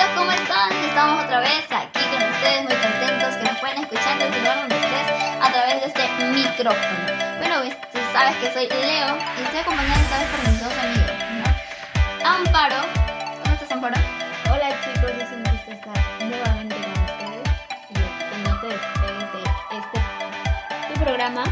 chicos, ¿cómo están? Estamos otra vez aquí con ustedes, muy contentos que nos pueden escuchar desde el lugar donde estés a través de este micrófono. Bueno, tú sabes que soy Leo y estoy acompañada esta vez por mis dos amigos, ¿no? Amparo, ¿cómo estás Amparo? Hola chicos, es un gusto estar nuevamente con ustedes y contento de este tu programa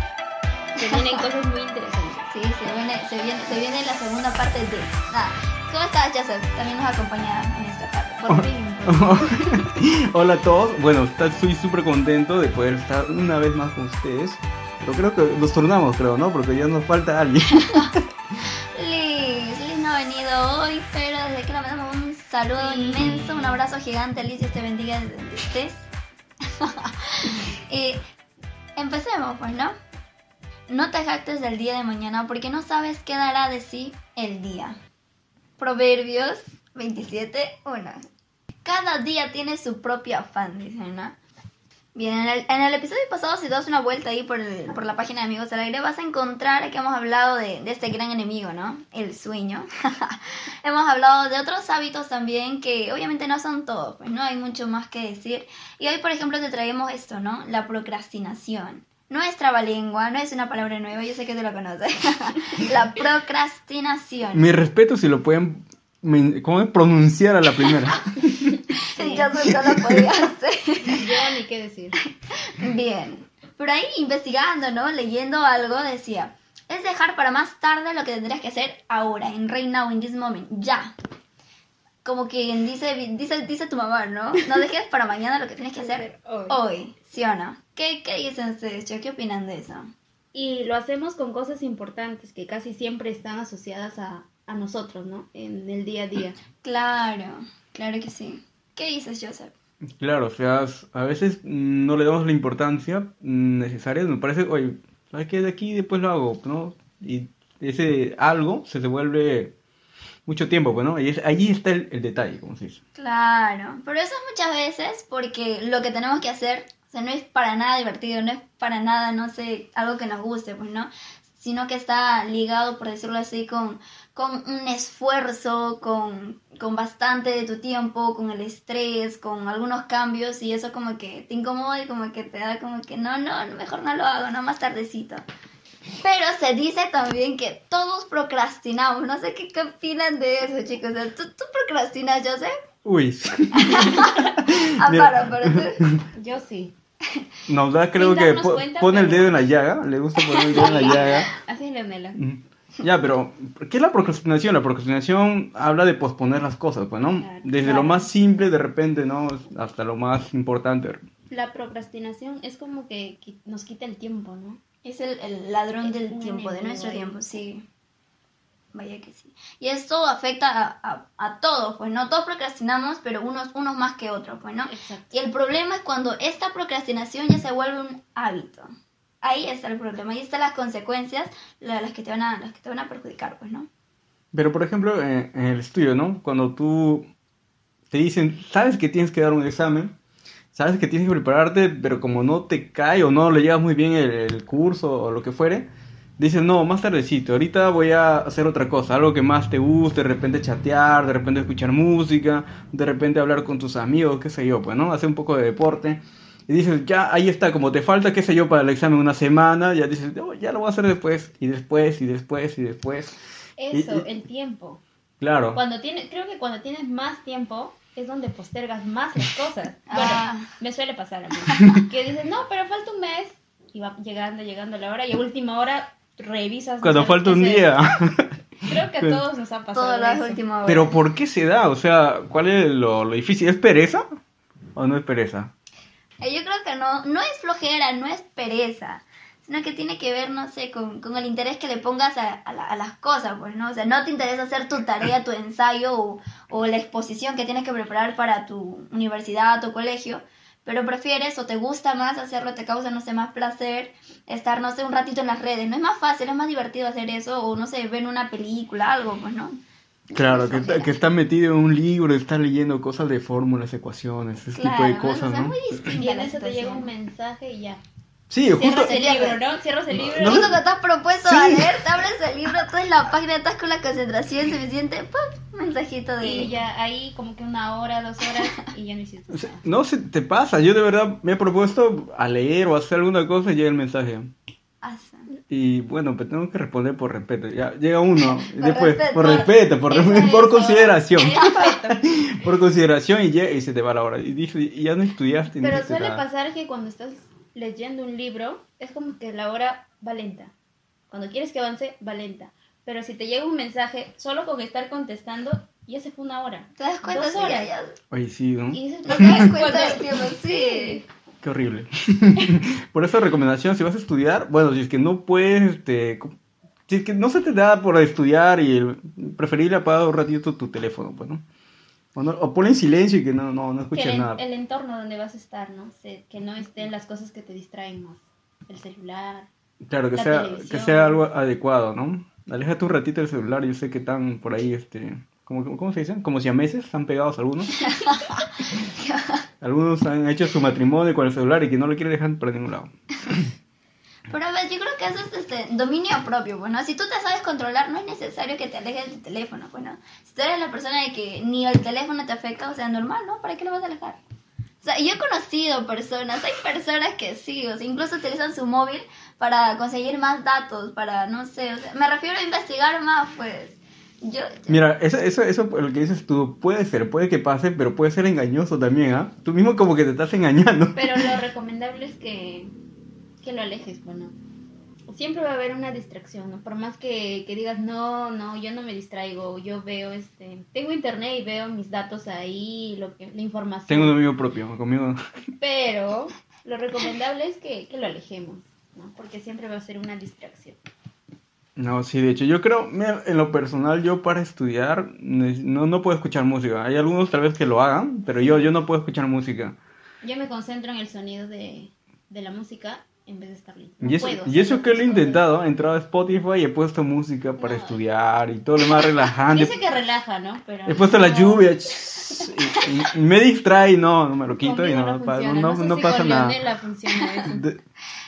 que tienen cosas muy interesantes. Sí, se viene, se viene, se viene la segunda parte de nada. ¿Cómo estás, Joseph? También nos acompaña en esta parte. Por fin. Hola a todos. Bueno, estoy súper contento de poder estar una vez más con ustedes. Pero creo que nos turnamos, creo, ¿no? Porque ya nos falta alguien. Liz, Liz no ha venido hoy, pero desde que le mandamos un saludo Sí. inmenso, un abrazo gigante, Liz, Dios te bendiga desde donde estés. y empecemos, pues, ¿no? No te jactes del día de mañana porque no sabes qué dará de sí el día. Proverbios 27, 1. Cada día tiene su propio afán, dicen, ¿no? Bien, en el, en el episodio pasado, si das una vuelta ahí por, el- por la página de Amigos al Aire, vas a encontrar que hemos hablado de, de este gran enemigo, ¿no? El sueño. hemos hablado de otros hábitos también que obviamente no son todos, pues no hay mucho más que decir. Y hoy, por ejemplo, te traemos esto, ¿no? La procrastinación. No es trabalengua, no es una palabra nueva, yo sé que tú la conoces. la procrastinación. Mi respeto si lo pueden men- ¿cómo es? pronunciar a la primera. Yo no lo podía hacer. Yo ni qué decir. Bien. Pero ahí investigando, ¿no? Leyendo algo, decía, es dejar para más tarde lo que tendrías que hacer ahora, en right now, in this moment, ya. Como que dice, dice, dice tu mamá, ¿no? No dejes para mañana lo que tienes que hacer Hoy. hoy, ¿sí o no? ¿Qué, qué dicen ustedes? ¿Qué opinan de eso? Y lo hacemos con cosas importantes que casi siempre están asociadas a, a nosotros, ¿no? En el día a día. Claro, claro que sí. ¿Qué dices, Joseph? Claro, o sea, a veces no le damos la importancia necesaria. Me parece, oye, ¿sabes qué? De aquí después lo hago, ¿no? Y ese algo se devuelve mucho tiempo, pues, ¿no? Y es, ahí está el, el detalle, como se dice. Claro, pero eso es muchas veces porque lo que tenemos que hacer, o sea, no es para nada divertido, no es para nada, no sé, algo que nos guste, pues, ¿no? Sino que está ligado, por decirlo así, con, con un esfuerzo, con, con bastante de tu tiempo, con el estrés, con algunos cambios y eso como que te incomoda y como que te da como que no, no, mejor no lo hago, no más tardecito. Pero se dice también que todos procrastinamos. No sé qué, qué opinan de eso, chicos. O sea, ¿tú, ¿Tú procrastinas, Joseph? Uy, Amparo, pero tú. Yo sí. nos da, creo Sin que po- pone el dedo en la llaga, le gusta poner el dedo en la llaga. Así es, Leonela. Mm. Ya, pero ¿qué es la procrastinación? La procrastinación habla de posponer las cosas, pues, ¿no? Claro. Desde Claro. lo más simple, de repente, ¿no? Hasta lo más importante. La procrastinación es como que qui- nos quita el tiempo, ¿no? Es el, el ladrón Es del tiempo, de nuestro tiempo, sí. Vaya que sí. Y esto afecta a, a, a todos, pues, ¿no? Todos procrastinamos, pero unos, unos más que otros, pues, ¿no? Exacto. Y el problema es cuando esta procrastinación ya se vuelve un hábito. Ahí está el problema, ahí están las consecuencias, la- las que te van a, las que te van a perjudicar, pues, ¿no? Pero, por ejemplo, en, en el estudio, ¿no? Cuando tú te dicen, sabes que tienes que dar un examen, sabes que tienes que prepararte, pero como no te cae o no le llevas muy bien el, el curso o lo que fuere, dices, no, más tardecito, ahorita voy a hacer otra cosa, algo que más te guste, de repente chatear, de repente escuchar música, de repente hablar con tus amigos, qué sé yo, pues, ¿no? Hacer un poco de deporte. Y dices, ya, ahí está, como te falta, qué sé yo, para el examen una semana, ya dices, "Oh, ya lo voy a hacer después, y después, y después, y después. Eso, Y- y- el tiempo. Claro. Cuando tienes, creo que cuando tienes más tiempo es donde postergas más las cosas. Ah. Bueno, me suele pasar a mí. Que dices, no, pero falta un mes. Y va llegando, llegando la hora. Y a última hora revisas. Cuando falta un día. Creo que a todos nos ha pasado. Todo lo eso. es última hora. Pero ¿por qué se da? O sea, ¿cuál es lo, lo difícil? ¿Es pereza o no es pereza? Eh, Yo creo que no, no es flojera, no es pereza, sino que tiene que ver, no sé, con, con el interés que le pongas a, a la- a las cosas, pues, ¿no? O sea, no te interesa hacer tu tarea, tu ensayo o, o la exposición que tienes que preparar para tu universidad, tu colegio, pero prefieres o te gusta más hacerlo, te causa, no sé, más placer estar, no sé, un ratito en las redes. No es más fácil, es más divertido hacer eso o, no sé, ver una película, algo, pues, ¿no? Claro, que está, que está metido en un libro, está leyendo cosas de fórmulas, ecuaciones, ese tipo de Claro, cosas, ¿no? muy Y en eso te llega un mensaje y ya. Sí, justo... Cierras el libro, ¿no? Cierras el libro. No, Justo que estás propuesto Sí. a leer, te abres el libro, tú en la página, estás con la concentración suficiente, ¡pum! mensajito de... Y ya ahí como que una hora, dos horas y ya no hiciste nada. no se te pasa, yo de verdad me he propuesto a leer o hacer alguna cosa y llega el mensaje. Asa. Y bueno, pues tengo que responder por respeto. Ya llega uno, y Por después, respeto. por respeto, por, por consideración. Por consideración y, llega y se te va la hora. Y y ya no estudiaste. Pero suele nada. pasar que cuando estás leyendo un libro, es como que la hora va lenta. Cuando quieres que avance, va lenta. Pero si te llega un mensaje, solo con estar contestando, ya se fue una hora. ¿Te das cuenta? Dos Sí, horas. ya, ya. Oye, sí, ¿no? Y dices, No te das cuenta del tiempo, sí. Qué horrible. por eso recomendación, si vas a estudiar, bueno, si es que no puedes, este, si es que no se te da por estudiar y preferible apagar un ratito tu teléfono, pues, ¿no? O, no, o ponle en silencio y que no, no, no que escuches el, nada. el entorno donde vas a estar, ¿no? Se- que no estén las cosas que te distraen más. El celular. Claro, que la sea, que sea algo adecuado, ¿no? Aléjate un ratito del celular, yo sé que están por ahí, este, ¿cómo, cómo se dicen? Como si a meses, están pegados algunos. algunos han hecho su matrimonio con el celular y que no lo quieren dejar para ningún lado. Pero a ver, yo creo que eso es este, dominio propio, bueno, si tú te sabes controlar, no es necesario que te alejes de tu teléfono, bueno, si tú eres la persona de que ni el teléfono te afecta, o sea, normal, ¿no? ¿Para qué lo vas a alejar? O sea, yo he conocido personas, hay personas que sí, o sea, incluso utilizan su móvil para conseguir más datos, para, no sé, o sea, me refiero a investigar más, pues, yo... Mira, eso, eso, eso lo que dices tú puede ser, puede que pase, pero puede ser engañoso también, ¿ah? Tú mismo como que te estás engañando. Pero lo recomendable es que, que lo alejes, bueno. Siempre va a haber una distracción, ¿no? Por más que, que digas, no, no, yo no me distraigo, yo veo, este, tengo internet y veo mis datos ahí, lo que, la información. Tengo un amigo propio, conmigo. Pero lo recomendable es que, que lo alejemos, ¿no? Porque siempre va a ser una distracción. No, sí, de hecho, yo creo, mira, en lo personal, yo para estudiar no, no puedo escuchar música. Hay algunos tal vez que lo hagan, pero yo, yo no puedo escuchar música. Yo me concentro en el sonido de, de la música en vez de estar leyendo. No Y eso, puedo y eso que lo he intentado, he entrado a Spotify y he puesto música para No. estudiar y todo lo más relajante. Dice que relaja, ¿no? Pero He puesto la no. lluvia ch- y, y- y me distrae y no, no me lo quito y Conmigo no, pa- funciona. no, no si pasa nada. Eso. De-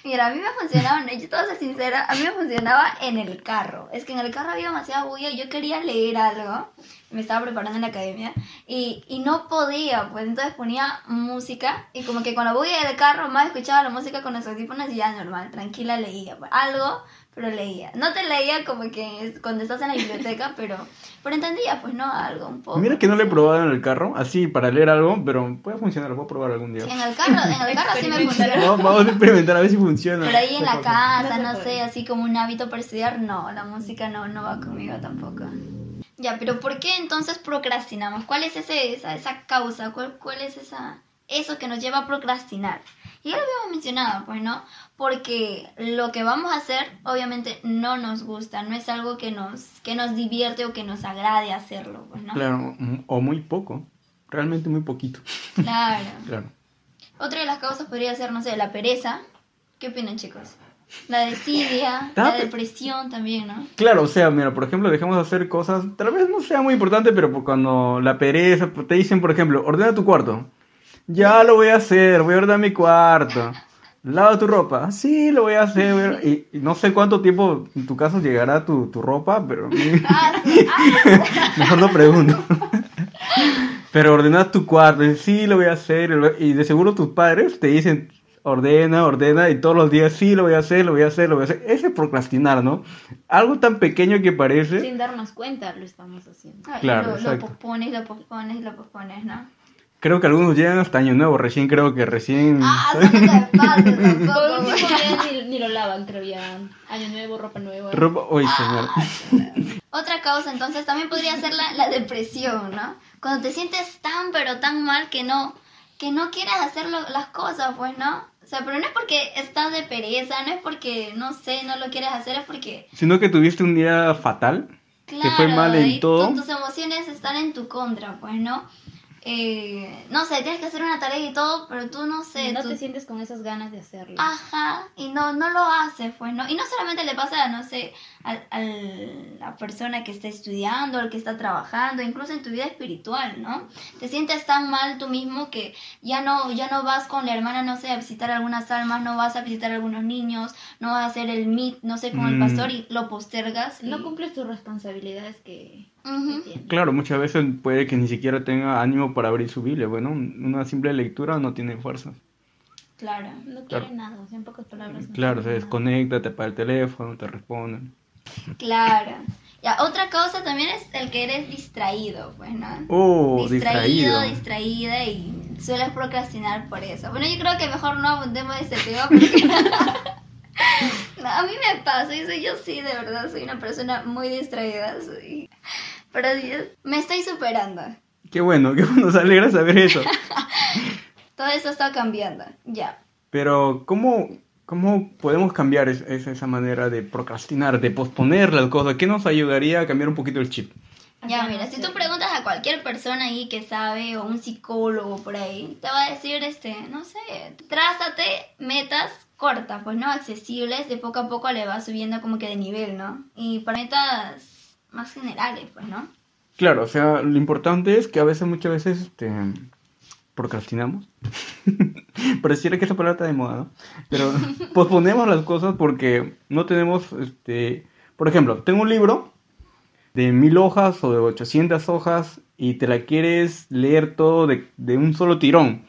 Mira, a mí me funcionaba, yo te voy a ser sincera, a mí me funcionaba en el carro. Es que en el carro había demasiada bulla, yo quería leer algo, me estaba preparando en la academia, y, y no podía, pues entonces ponía música, y como que con la bulla del carro más escuchaba la música con los audífonos y ya normal, tranquila leía, pues, algo, pero leía. No te leía como que es cuando estás en la biblioteca, pero, pero entendía, pues no, algo un poco. Mira que no lo he probado en el carro, así para leer algo, pero puede funcionar, lo puedo probar algún día. En el carro, en el carro sí me funcionaba. Vamos, vamos a experimentar a ver si funciona. Pero ahí en la casa, No sé, así como un hábito para estudiar, no, la música no, no va conmigo tampoco. Ya, pero ¿por qué entonces procrastinamos? ¿Cuál es ese, esa, esa causa? ¿Cuál, ¿Cuál es esa, eso que nos lleva a procrastinar? Y ya lo habíamos mencionado, pues, ¿no? Porque lo que vamos a hacer, obviamente, no nos gusta, no es algo que nos, que nos divierte o que nos agrade hacerlo, pues, ¿no? Claro, mm, o muy poco, realmente muy poquito. Claro. Claro. Otra de las causas podría ser, no sé, la pereza. ¿Qué opinan, chicos? La desidia, la depresión también, ¿no? Claro, o sea, mira, por ejemplo, dejamos de hacer cosas, tal vez no sea muy importante, pero cuando la pereza, te dicen, por ejemplo, ordena tu cuarto. Ya lo voy a hacer, voy a ordenar mi cuarto. Lava tu ropa. Sí, lo voy a hacer. Y, y no sé cuánto tiempo en tu caso llegará tu, tu ropa, pero Ah, ah, mejor no pregunto. Pero ordenar tu cuarto, y sí, lo voy a hacer. Y de seguro tus padres te dicen, ordena, ordena, y todos los días, sí, lo voy a hacer, lo voy a hacer, lo voy a hacer. Ese es procrastinar, ¿no? Algo tan pequeño que parece. Sin darnos cuenta lo estamos haciendo. ah, Claro, lo, lo pospones, lo pospones, lo pospones, ¿no? Creo que algunos llegan hasta Año Nuevo, recién creo que recién... Ah, eso no te pasa tampoco. ni, ni lo lavan, creo ya. Año nuevo, ropa nueva. Ropa... Uy, señor. Otra causa, entonces, también podría ser la, la depresión, ¿no? Cuando te sientes tan, pero tan mal que no, que no quieres hacer lo- las cosas, pues, ¿no? O sea, pero no es porque estás de pereza, no es porque, no sé, no lo quieres hacer, es porque Sino que tuviste un día fatal. Claro, que fue mal en y todo. tu- tus emociones están en tu contra, pues, ¿no? Eh, no sé, tienes que hacer una tarea y todo, pero tú no sé. no tú- te sientes con esas ganas de hacerlo. Ajá, y no, no lo haces, pues, ¿no? Y no solamente le pasa, no sé, al- a la persona que está estudiando, al que está trabajando, incluso en tu vida espiritual, ¿no? Te sientes tan mal tú mismo que ya no, ya no vas con la hermana, no sé, a visitar algunas almas, no vas a visitar a algunos niños, no vas a hacer el meet, no sé, con el Mm. pastor y lo postergas. y- No cumples tus responsabilidades que, Claro, muchas veces puede que ni siquiera tenga ánimo para abrir su Biblia. Bueno, una simple lectura no tiene fuerza. Claro. No Claro. quiere nada, o sea, en pocas palabras. no Claro, se nada. desconecta, te apaga el teléfono, te responden. Claro. Ya, otra cosa también es el que eres distraído, pues, ¿no? Oh, distraído, distraído. distraída y sueles procrastinar por eso. Bueno, yo creo que mejor no abundemos de este tema porque No, a mí me pasa, y soy- yo sí, de verdad, soy una persona muy distraída. soy- Pero Dios, me estoy superando. Qué bueno, qué bueno, se alegra saber eso. Todo eso está cambiando. Ya. Pero, ¿cómo, cómo podemos cambiar es- es- esa manera de procrastinar, de posponer las cosas? ¿Qué nos ayudaría a cambiar un poquito el chip? Ya, mira, si tú preguntas a cualquier persona ahí que sabe o un psicólogo por ahí, te va a decir, este, no sé, trázate metas cortas, pues no accesibles, de poco a poco le vas subiendo como que de nivel, ¿no? Y para metas más generales, pues, ¿no? Claro, o sea, lo importante es que a veces, muchas veces, este, procrastinamos. Pareciera que esa palabra está de moda, ¿no? Pero posponemos las cosas porque no tenemos, este, por ejemplo, tengo un libro de mil hojas o de 800 hojas y te la quieres leer todo de, de un solo tirón.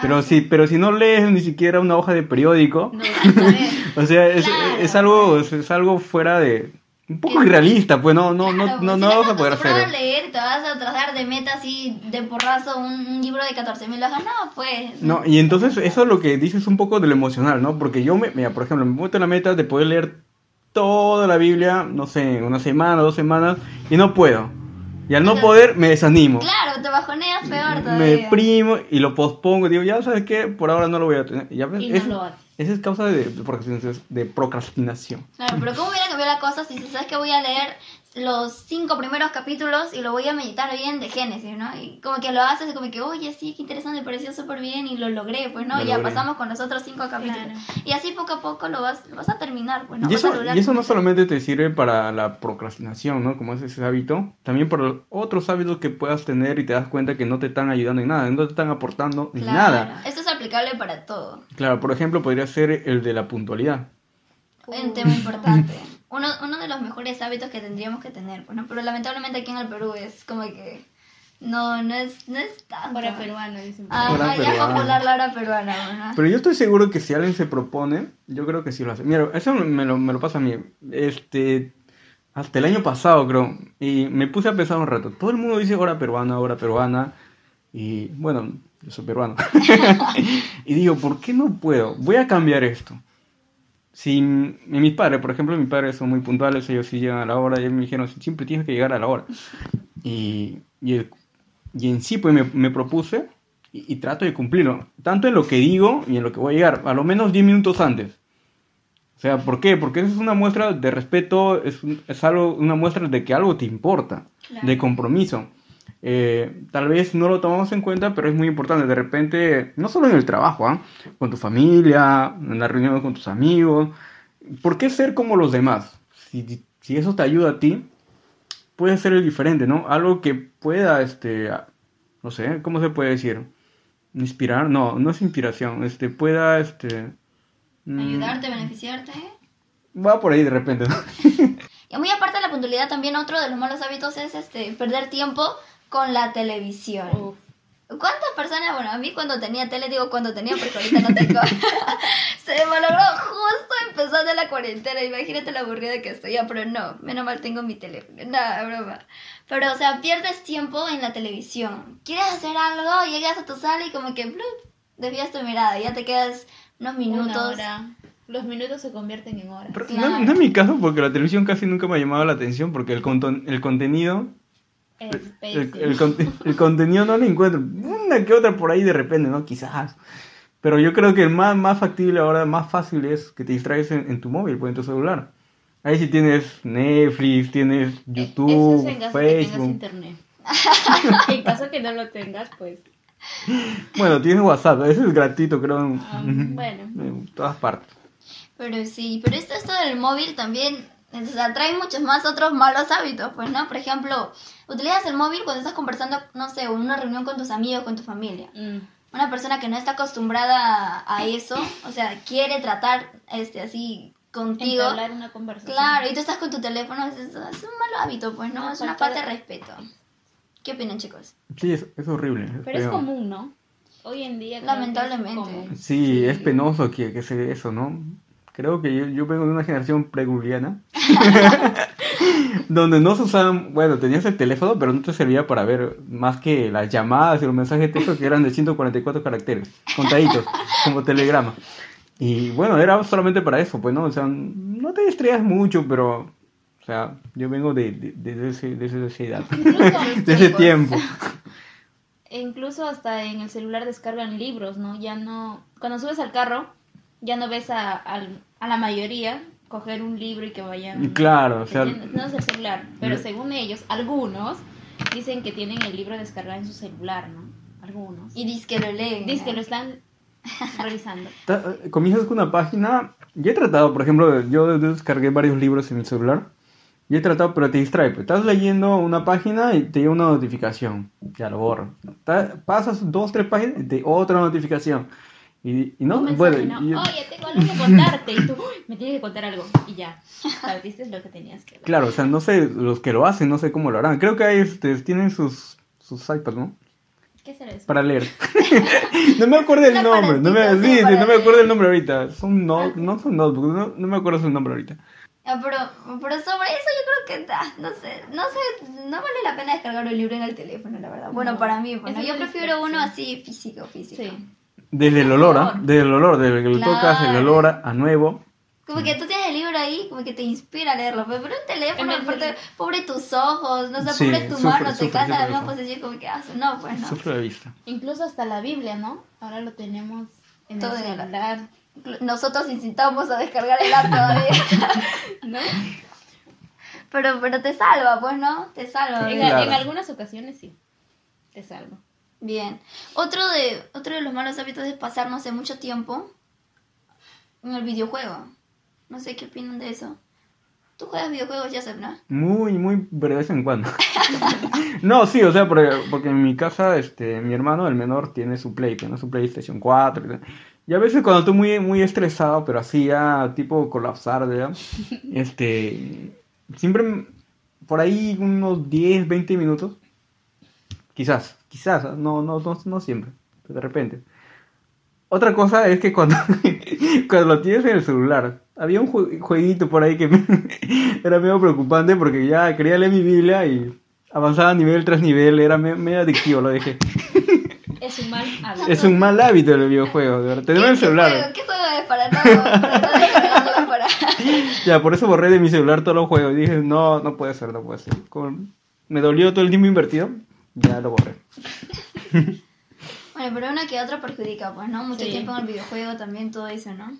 Pero Ah, si, pero si no lees ni siquiera una hoja de periódico, No o sea, es, Claro. es algo, es algo fuera de, un poco irrealista, pues no, no, no, Claro, no, no vas a poder acostumbrado hacerlo. a leer, te vas a trazar de meta así de porrazo un, un libro de 14 mil hojas, no, pues. No, y entonces eso es lo que dices un poco de lo emocional, ¿no? Porque yo, me, mira, por ejemplo, me meto la meta de poder leer toda la Biblia, no sé, en una semana, dos semanas, y no puedo. Y al no poder, me desanimo. Claro, te bajoneas peor Me todavía. deprimo y lo pospongo. Digo, ya sabes qué, por ahora no lo voy a tener. Ya ves, Y no es- lo haces. Esa es causa de, de procrastinación-. Claro, pero ¿cómo hubiera cambiado la cosa si sabes que voy a leer los cinco primeros capítulos y lo voy a meditar bien de Génesis, ¿no? Y como que lo haces y como que, oye, sí, qué interesante, me pareció súper bien y lo logré, pues, ¿no? Lo Y ya logré. pasamos con los otros cinco capítulos. Claro. Y así poco a poco lo vas, lo vas a terminar, pues, ¿no? y, eso, lograr y eso no solamente te sirve para la procrastinación, ¿no? Como es ese hábito, también por otros hábitos que puedas tener y te das cuenta que no te están ayudando en nada, no te están aportando en Claro, nada. Esto es aplicable para todo. Claro, por ejemplo, podría ser el de la puntualidad. Un tema importante. Uno, uno de los mejores hábitos que tendríamos que tener, pues, ¿no? Pero lamentablemente aquí en el Perú es como que no, no es, no es tanto. Hora peruana, dicen. Ah, Hora ya peruana. popular la hora peruana, ¿no? Pero yo estoy seguro que si alguien se propone, yo creo que sí lo hace. Mira, eso me lo, me lo pasa a mí. Este, hasta el año pasado, creo. Y me puse a pensar un rato. Todo el mundo dice hora peruana, hora peruana. Y bueno, yo soy peruano. y digo, ¿por qué no puedo? Voy a cambiar esto. Si mis padres, por ejemplo, mis padres son muy puntuales, ellos sí llegan a la hora, y ellos me dijeron, siempre tienes que llegar a la hora. Y, y, el- y en sí, pues me, me propuse y, y trato de cumplirlo, tanto en lo que digo y en lo que voy a llegar, a lo menos 10 minutos antes. O sea, ¿por qué? Porque eso es una muestra de respeto, es, un- es algo, una muestra de que algo te importa, Claro. de compromiso. Eh, tal vez no lo tomamos en cuenta, pero es muy importante. De repente, no solo en el trabajo, ¿ah? con tu familia, en la reunión con tus amigos. ¿Por qué ser como los demás? Si, si eso te ayuda a ti, puede ser el diferente, ¿no? Algo que pueda, este, no sé, ¿cómo se puede decir? Inspirar, no, no es inspiración, este, pueda, este... mm, Ayudarte, beneficiarte. Va por ahí de repente, ¿no? Y muy aparte de la puntualidad, también otro de los malos hábitos es este perder tiempo con la televisión. Uf. ¿Cuántas personas, bueno, a mí cuando tenía tele, digo cuando tenía porque ahorita no tengo, se me malogró justo empezando la cuarentena, imagínate la aburrida que estoy, ya, pero no, menos mal tengo mi teléfono, nada, broma. Pero, o sea, pierdes tiempo en la televisión, quieres hacer algo, llegas a tu sala y como que, blup, desvías tu mirada, ya te quedas unos Una minutos. hora. Los minutos se convierten en horas. Pero Claro. no, no es mi caso porque la televisión casi nunca me ha llamado la atención porque el, conton- el contenido El, el el contenido no lo encuentro. Una que otra por ahí de repente, ¿no? Quizás. Pero yo creo que el más, más factible ahora, más fácil es que te distraigas en, en tu móvil, pues en tu celular. Ahí sí tienes Netflix, tienes Eh, YouTube, Eso es caso que Facebook. internet. en caso que no lo tengas, pues. Bueno, tienes WhatsApp, ese es gratuito, creo. Ah, bueno. En todas partes. Pero sí, pero esto, esto del móvil también, o sea, trae muchos más otros malos hábitos, pues, ¿no? Por ejemplo, utilizas el móvil cuando estás conversando, no sé, en una reunión con tus amigos, con tu familia. Mm. Una persona que no está acostumbrada a, eso, o sea, quiere tratar, este, así, contigo. Entablar una conversación. Claro, y tú estás con tu teléfono, es, es un mal hábito, pues, ¿no? Es una falta de de- respeto. ¿Qué opinan, chicos? Sí, es, es horrible. Pero es común, ¿no? Hoy en día. es Lamentablemente. Sí, es penoso que, que se dé eso, ¿no? Creo que yo, yo vengo de una generación preguliana. donde no se usaban, bueno, tenías el teléfono, pero no te servía para ver más que las llamadas y los mensajes de texto que eran de 144 caracteres, contaditos, como telegrama. Y bueno, era solamente para eso, pues, ¿no? O sea, no te distraías mucho, pero, o sea, yo vengo de, de, de ese, de esa edad, de ese tiempo. e incluso hasta en el celular descargan libros, ¿no? Ya no. Cuando subes al carro, ya no ves a, al- a la mayoría coger un libro y que vayan. Y claro, o sea. No es el celular, pero según ellos, algunos dicen que tienen el libro descargado en su celular, ¿no? Algunos. Y dices que lo leen. Dicen que ¿no? lo están revisando. Comienzas con una página. Yo he tratado, por ejemplo, yo descargué varios libros en mi celular. Y he tratado, pero te distrae. pues. Estás leyendo una página y te llega una notificación. Ya lo borro. Pasas dos, tres páginas y te otra notificación. Y, y no, bueno. ¿no? y- Oye, tengo algo que contarte. Y tú, "Uy, me tienes que contar algo. Y ya. Sabiste lo que tenías que ver. claro, o sea, no sé, los que lo hacen, no sé cómo lo harán. Creo que hay, este, tienen sus, sus iPads, ¿no? ¿Qué será eso? Para leer. no me acuerdo el nombre. No me, sí, sí, no me acuerdo el nombre ahorita. Son no, no son notebooks, no, no me acuerdo su nombre ahorita. Ah, pero, pero sobre eso yo creo que, ah, no sé, no sé, no vale la pena descargar un libro en el teléfono, la verdad. Bueno, No, para mí, bueno, yo prefiero uno así físico, físico. Sí. Desde el olor, ¿ah? olor. Desde el olor, desde que lo tocas, el Claro. olor a, nuevo. Como que tú tienes el libro ahí, como que te inspira a leerlo, pero un teléfono, el- aparte, pobre tus ojos, no sé, Sí, pobre tu sufre, mano, te cansa la misma posición, como que, ah, no, pues no. Sufre de vista. Incluso hasta la Biblia, ¿no? Ahora lo tenemos en Todo el en el- celular. Nosotros incitamos a descargar el app todavía, ¿No? pero, pero te salva, pues, ¿no? Te salva. En. Claro. en algunas ocasiones sí. Te salvo. Bien. Otro de, otro de los malos hábitos es pasar, no sé, mucho tiempo en el videojuego. No sé qué opinan de eso. ¿Tú juegas videojuegos, Joseph, no? Muy, muy, pero de vez en cuando. no, sí, o sea, porque, porque en mi casa, este, mi hermano, el menor, tiene su Play, tiene su PlayStation 4. y tal. Y a veces cuando estoy muy, muy estresado, pero así ya, tipo colapsar, ¿verdad? Este, siempre por ahí unos 10, 20 minutos. Quizás, quizás, no, no, no, no siempre, pero de repente. Otra cosa es que cuando, cuando lo tienes en el celular, había un jue- jueguito por ahí que me- era medio preocupante porque ya quería leer mi Biblia y avanzaba nivel tras nivel, era me- medio adictivo, lo dejé. Es un mal hábito. Es un mal hábito el videojuego, de verdad. Tenemos el ¿Qué- qué celular. juego- ¿Qué juego es para para... Ya, por eso borré de mi celular todos los juegos. Dije, no, no puede ser, no puede ser. Como me dolió todo el tiempo invertido, ya lo borré. Bueno, pero uno que otro perjudica, pues, ¿no? Mucho Sí. tiempo en el videojuego también, todo eso, ¿no?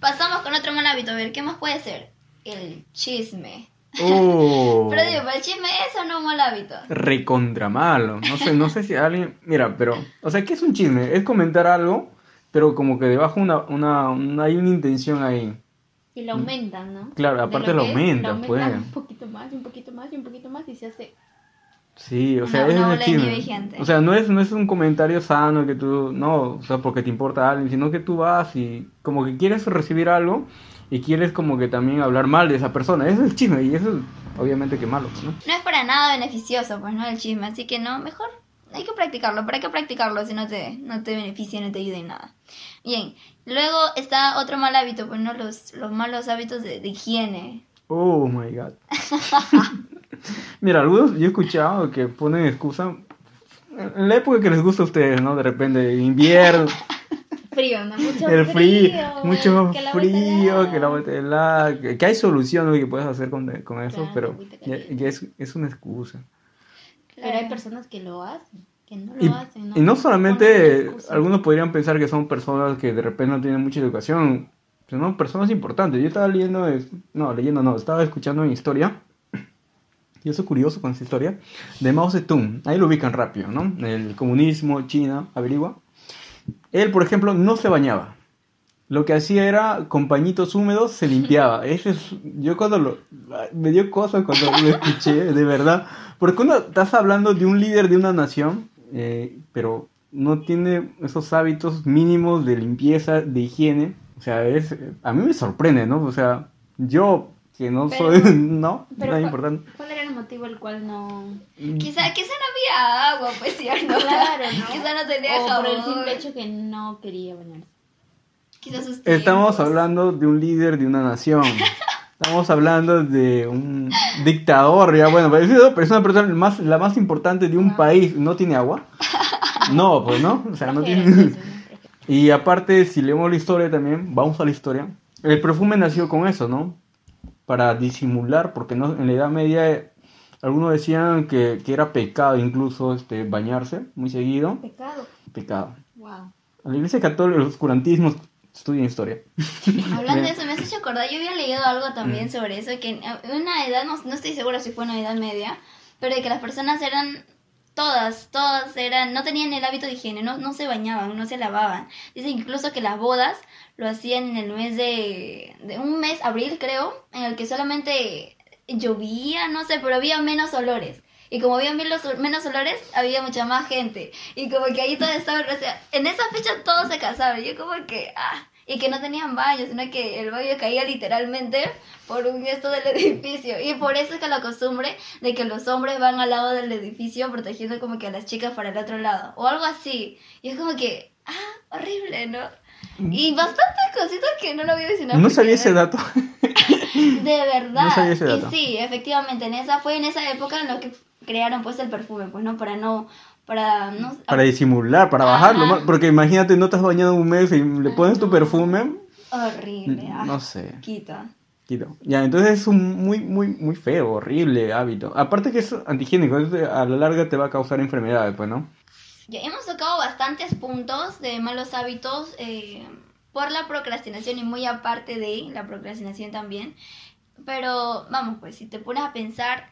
Pasamos con otro mal hábito, a ver, ¿qué más puede ser? El chisme. Oh. Pero digo, ¿pero el chisme es o no un mal hábito? recontra malo. No sé, no sé si alguien. Mira, pero. O sea, ¿qué es un chisme? Es comentar algo, pero como que debajo una, una, una- hay una intención ahí. Y lo aumentan, ¿no? Claro, aparte lo lo que es, aumentan, pues. un poquito más, y un poquito más, y un poquito más, y se hace. Sí, o Una- sea, una es bola de chisme. nieve gigante. O sea, no es, no es un comentario sano que tú. No, o sea, porque te importa a alguien, sino que tú vas y como que quieres recibir algo y quieres como que también hablar mal de esa persona. Ese es el chisme y eso es obviamente que malo, ¿no? No es para nada beneficioso, pues, ¿no? El chisme, así que no, mejor hay que practicarlo. ¿Para qué practicarlo si no te, no te beneficia, no te ayuda en nada? Bien, luego está otro mal hábito, pues, ¿no? Los, los malos hábitos de, de higiene. Oh my god. Mira, algunos yo he escuchado que ponen excusa en la época que les gusta a ustedes, ¿no? De repente, invierno, Frío, ¿no? Mucho el frío, mucho que la frío, que la vuelta de la... Que, que hay soluciones que puedes hacer con, con eso, Claro, pero ya, ya es, es una excusa. Pero hay personas que lo hacen, que no lo Y, hacen. y no solamente, algunos podrían pensar que son personas que de repente no tienen mucha educación, sino personas importantes. Yo estaba leyendo, no, leyendo no, estaba escuchando una historia, y eso es curioso con esa historia, de Mao Zedong. Ahí lo ubican rápido, ¿no? El comunismo, China, averigua. Él, por ejemplo, no se bañaba. Lo que hacía era, con pañitos húmedos, se limpiaba. Ese es, yo cuando lo, me dio cosa cuando lo escuché, de verdad. Porque uno, estás hablando de un líder de una nación, eh, pero no tiene esos hábitos mínimos de limpieza, de higiene. O sea, es, a mí me sorprende, ¿no? O sea, yo que no Pero- soy, no, pero nada cu- importante. ¿Cuál era el motivo el cual no...? Quizá, quizá no había agua, pues cierto. Claro, ¿no? Quizá no tenía o jabón. por el simple hecho que no quería bañarse. Quizá sus Estamos hablando de un líder de una nación. Estamos hablando de un dictador, ya bueno, pero es una persona más, la más importante de un país. ¿No tiene agua? No, pues no. O sea, no tiene... ¿no? Y aparte, si leemos la historia también, vamos a la historia. El perfume nació con eso, ¿no? Para disimular, porque no, en la Edad Media eh, algunos decían que, que era pecado incluso este, bañarse muy seguido. Pecado. Pecado. Wow. La Iglesia Católica, los oscurantismos estudian historia. Hablando de eso, me has hecho acordar, yo había leído algo también sobre eso, que en una edad, no, no estoy segura si fue una edad media, pero de que las personas eran, todas, todas eran, no tenían el hábito de higiene, no, no se bañaban, no se lavaban. Dicen incluso que las bodas lo hacían en el mes de, de un mes, abril creo, en el que solamente llovía, no sé, pero había menos olores. Y como había menos, menos olores, había mucha más gente. Y como que ahí todo estaba, o sea, en esa fecha todos se casaban. Yo como que, ah, y que no tenían baño, sino que el baño caía literalmente por un gesto del edificio. Y por eso es que la costumbre de que los hombres van al lado del edificio protegiendo como que a las chicas para el otro lado. O algo así. Y es como que, ah, horrible, ¿no? Y bastantes cositas que no lo había mencionado. No sabía ese dato. de verdad. No sabía ese y dato. sí, efectivamente, en esa fue en esa época en lo que crearon pues el perfume, pues no para no para no Para disimular, para bajarlo. Ajá. ¿no? Porque imagínate, no te has bañado un mes y le pones tu perfume. horrible. ah, No sé. Quita. Quito. Ya, entonces es un muy, muy, muy feo, horrible hábito. Aparte que es antihigiénico, a la larga te va a causar enfermedades, pues, ¿no? Ya hemos tocado bastantes puntos de malos hábitos eh, por la procrastinación y muy aparte de la procrastinación también. Pero vamos, pues si te pones a pensar,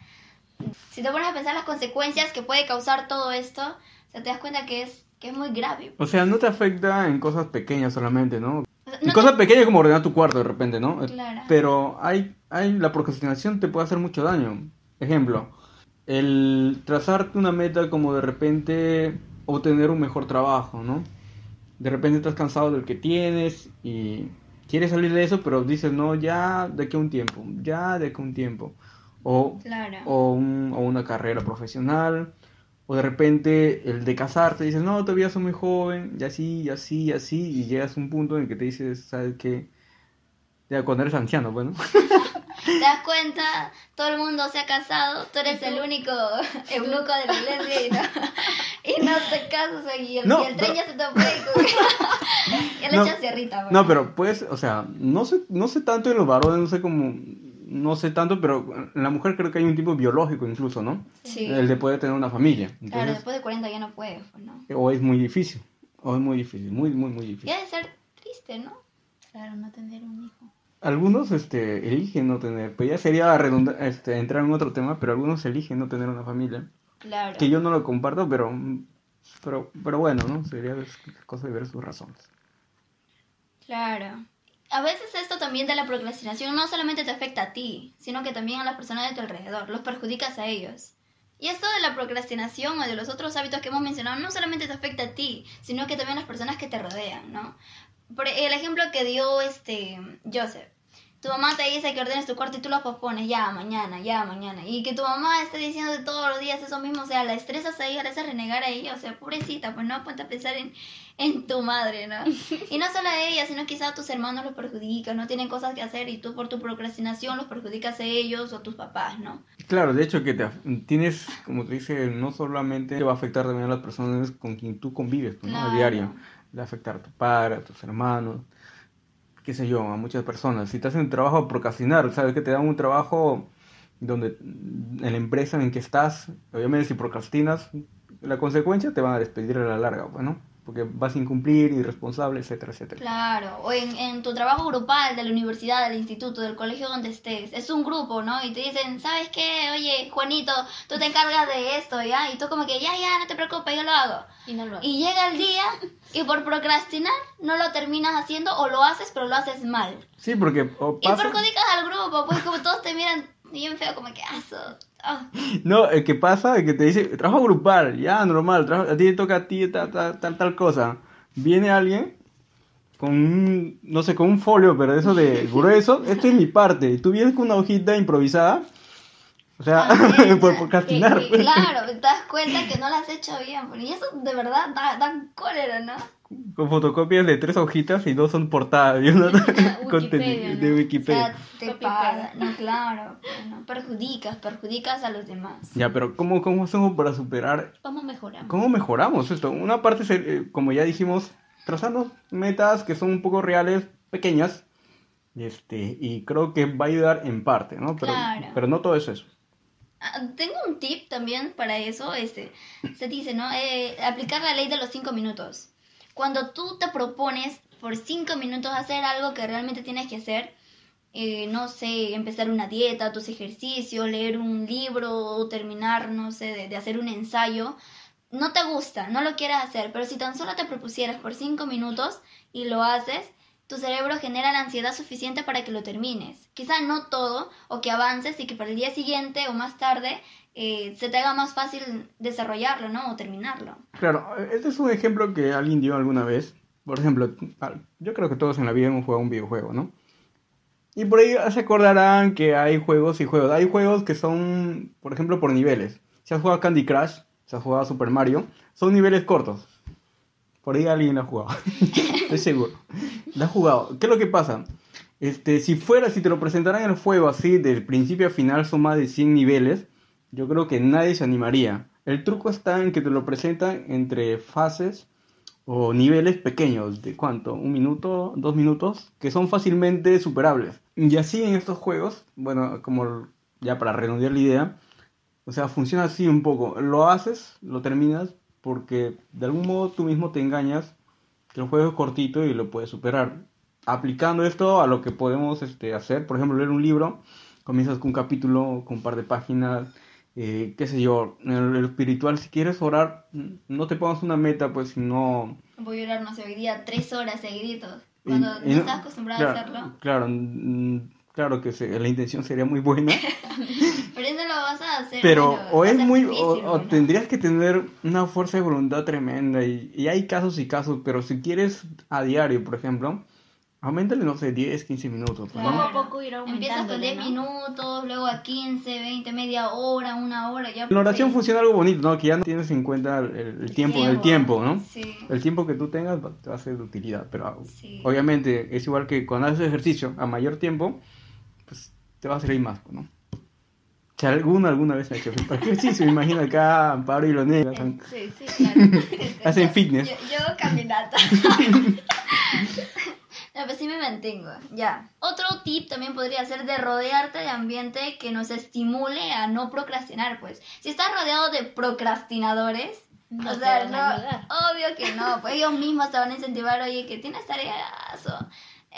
si te pones a pensar las consecuencias que puede causar todo esto, o sea, te das cuenta que es que es muy grave. O sea, no te afecta en cosas pequeñas solamente, ¿no? O sea, En te- cosas pequeñas como ordenar tu cuarto de repente, ¿no? Claro. Pero hay, hay, la procrastinación te puede hacer mucho daño. Ejemplo, el trazarte una meta como de repente obtener un mejor trabajo, ¿no? De repente estás cansado del que tienes y quieres salir de eso, pero dices, no, ya de a un tiempo, ya de aquí a un tiempo. O, Claro. o, un- o una carrera profesional, o de repente el de casarte, dices, no, todavía soy muy joven, y así, y así, y así, y llegas a un punto en el que te dices, ¿sabes qué? Ya cuando eres anciano, bueno. Te das cuenta, todo el mundo se ha casado, tú eres el único eunuco de la iglesia y no, y no te casas y el, No, y el tren pero- ya se te fue y ya le No, echas cierrita. pues. No, pero pues, o sea, no sé, no sé tanto en los varones, no sé cómo, no sé tanto, pero en la mujer creo que hay un tipo biológico incluso, ¿no? Sí. El de poder tener una familia. Claro, Entonces, después de 40 ya no puedes, pues, ¿no? o es muy difícil, o es muy difícil, muy, muy, muy difícil. Ya debe ser triste, ¿no? Claro, no tener un hijo. Algunos este, eligen no tener, pues ya sería redunda- este, entrar en otro tema, pero algunos eligen no tener una familia. Claro. Que yo no lo comparto, pero, pero, pero bueno, ¿no? Sería cosa de ver sus razones. Claro. A veces esto también de la procrastinación no solamente te afecta a ti, sino que también a las personas de tu alrededor, los perjudicas a ellos. Y esto de la procrastinación o de los otros hábitos que hemos mencionado no solamente te afecta a ti, sino que también a las personas que te rodean, ¿no? Por el ejemplo que dio este Joseph. Tu mamá te dice que ordenes tu cuarto y tú lo pospones, ya, mañana, ya, mañana. Y que tu mamá esté diciendo todos los días eso mismo, o sea, la estresas a ella, la haces renegar a ella, o sea, pobrecita, pues no, ponte a pensar en, en tu madre, ¿no? Y no solo a ella, sino quizá a tus hermanos los perjudicas, no tienen cosas que hacer y tú por tu procrastinación los perjudicas a ellos o a tus papás, ¿no? Claro, de hecho que te tienes, como te dice, no solamente te va a afectar también a las personas con quien tú convives, pues, ¿no? A diario. Le va a afectar a tu padre, a tus hermanos, qué sé yo, a muchas personas. Si te hacen un trabajo a procrastinar, sabes que te dan un trabajo donde en la empresa en que estás, obviamente si procrastinas, la consecuencia te van a despedir a la larga, pues, ¿no? Porque vas a incumplir, irresponsable, etcétera, etcétera. Claro, o en, en tu trabajo grupal de la universidad, del instituto, del colegio donde estés. Es un grupo, ¿no? Y te dicen, ¿sabes qué? Oye, Juanito, tú te encargas de esto, ¿ya? Y tú como que, ya, ya, no te preocupes, yo lo hago. Y no lo hago. Y llega el día y por procrastinar no lo terminas haciendo o lo haces, pero lo haces mal. Sí, porque o Y pasa... perjudicas al grupo, pues como todos te miran bien feo, como que, eso, ah". No, el que pasa es que te dice, trabajo grupal, ya, normal, trabajo- a ti te toca a ti tal, tal, tal, tal cosa. Viene alguien con un, no sé, con un folio, pero eso de grueso, esto es mi parte. Y tú vienes con una hojita improvisada, o sea, Ah, por procrastinar. que- pues. Claro, te das cuenta que no lo has hecho bien. pues, Y eso de verdad da, da cólera, ¿no? Con fotocopias de tres hojitas y dos son portadas y una Wikipedia, contenido ¿no? de O Wikipedia. sea, te Copy paga. paste. No, claro. No, perjudicas, perjudicas a los demás. Ya, pero ¿cómo, ¿cómo hacemos para superar? ¿Cómo mejoramos? ¿Cómo mejoramos esto? Una parte, es, eh, como ya dijimos, trazando metas que son un poco reales, pequeñas, este, y creo que va a ayudar en parte, ¿no? Pero, Claro. pero no todo es eso. Ah, Tengo un tip también para eso, este, se dice, ¿no? Eh, aplicar la ley de los cinco minutos. Cuando tú te propones por cinco minutos hacer algo que realmente tienes que hacer, eh, no sé, empezar una dieta, tus ejercicios, leer un libro o terminar, no sé, de, de hacer un ensayo, no te gusta, no lo quieres hacer, pero si tan solo te propusieras por cinco minutos y lo haces, tu cerebro genera la ansiedad suficiente para que lo termines. Quizá no todo, o que avances y que para el día siguiente o más tarde eh, se te haga más fácil desarrollarlo, ¿no? O terminarlo. Claro, este es un ejemplo que alguien dio alguna vez. Por ejemplo, al- yo creo que todos en la vida hemos jugado un videojuego, ¿no? Y por ahí se acordarán que hay juegos y juegos. Hay juegos que son, por ejemplo, por niveles. Si has jugado Candy Crush, si has jugado Super Mario, son niveles cortos. Por ahí alguien ha jugado. Estoy seguro. Lo ha jugado. ¿Qué es lo que pasa? Este, si fuera, si te lo presentaran en el juego así, del principio a final son más de 100 niveles, yo creo que nadie se animaría. El truco está en que te lo presentan entre fases o niveles pequeños, de cuánto, un minuto, dos minutos, que son fácilmente superables. Y así en estos juegos, bueno, como ya para redondear la idea, o sea, funciona así un poco. Lo haces, lo terminas, porque de algún modo tú mismo te engañas que el juego es cortito y lo puedes superar. Aplicando esto a lo que podemos este, hacer, por ejemplo, leer un libro, comienzas con un capítulo, con un par de páginas, eh, qué sé yo, en el, el espiritual, si quieres orar, no te pongas una meta, pues si no... Voy a orar, no sé, hoy día tres horas seguiditos. Cuando y- y no estás acostumbrado claro, a hacerlo. Claro, claro que se- la intención sería muy buena, Pero eso lo vas a hacer. pero bueno, o es muy, difícil, o, o ¿no? tendrías que tener una fuerza de voluntad tremenda y, y hay casos y casos, pero si quieres a diario, por ejemplo, aumentale, no sé, 10, 15 minutos. Poco a poco ir Empiezas con aumentándole, 10 ¿no? minutos, luego a 15, 20, media hora, una hora. Ya La oración funciona algo bonito, ¿no? Que ya no tienes en cuenta el, el tiempo, el tiempo, ¿no? Sí. El tiempo que tú tengas te va a ser de utilidad, pero Sí. obviamente es igual que cuando haces ejercicio a mayor tiempo, pues te va a servir más, ¿no? Si alguna alguna vez ha hecho ejercicio, imagina acá Amparo y los negros Sí, sí, claro. hacen fitness. Yo, yo caminata. No, pues sí me mantengo, ya. Otro tip también podría ser de rodearte de ambiente que nos estimule a no procrastinar, pues. Si estás rodeado de procrastinadores, No o sea, no, a ayudar. obvio que no, pues ellos mismos te van a incentivar, oye, que tienes tareas o...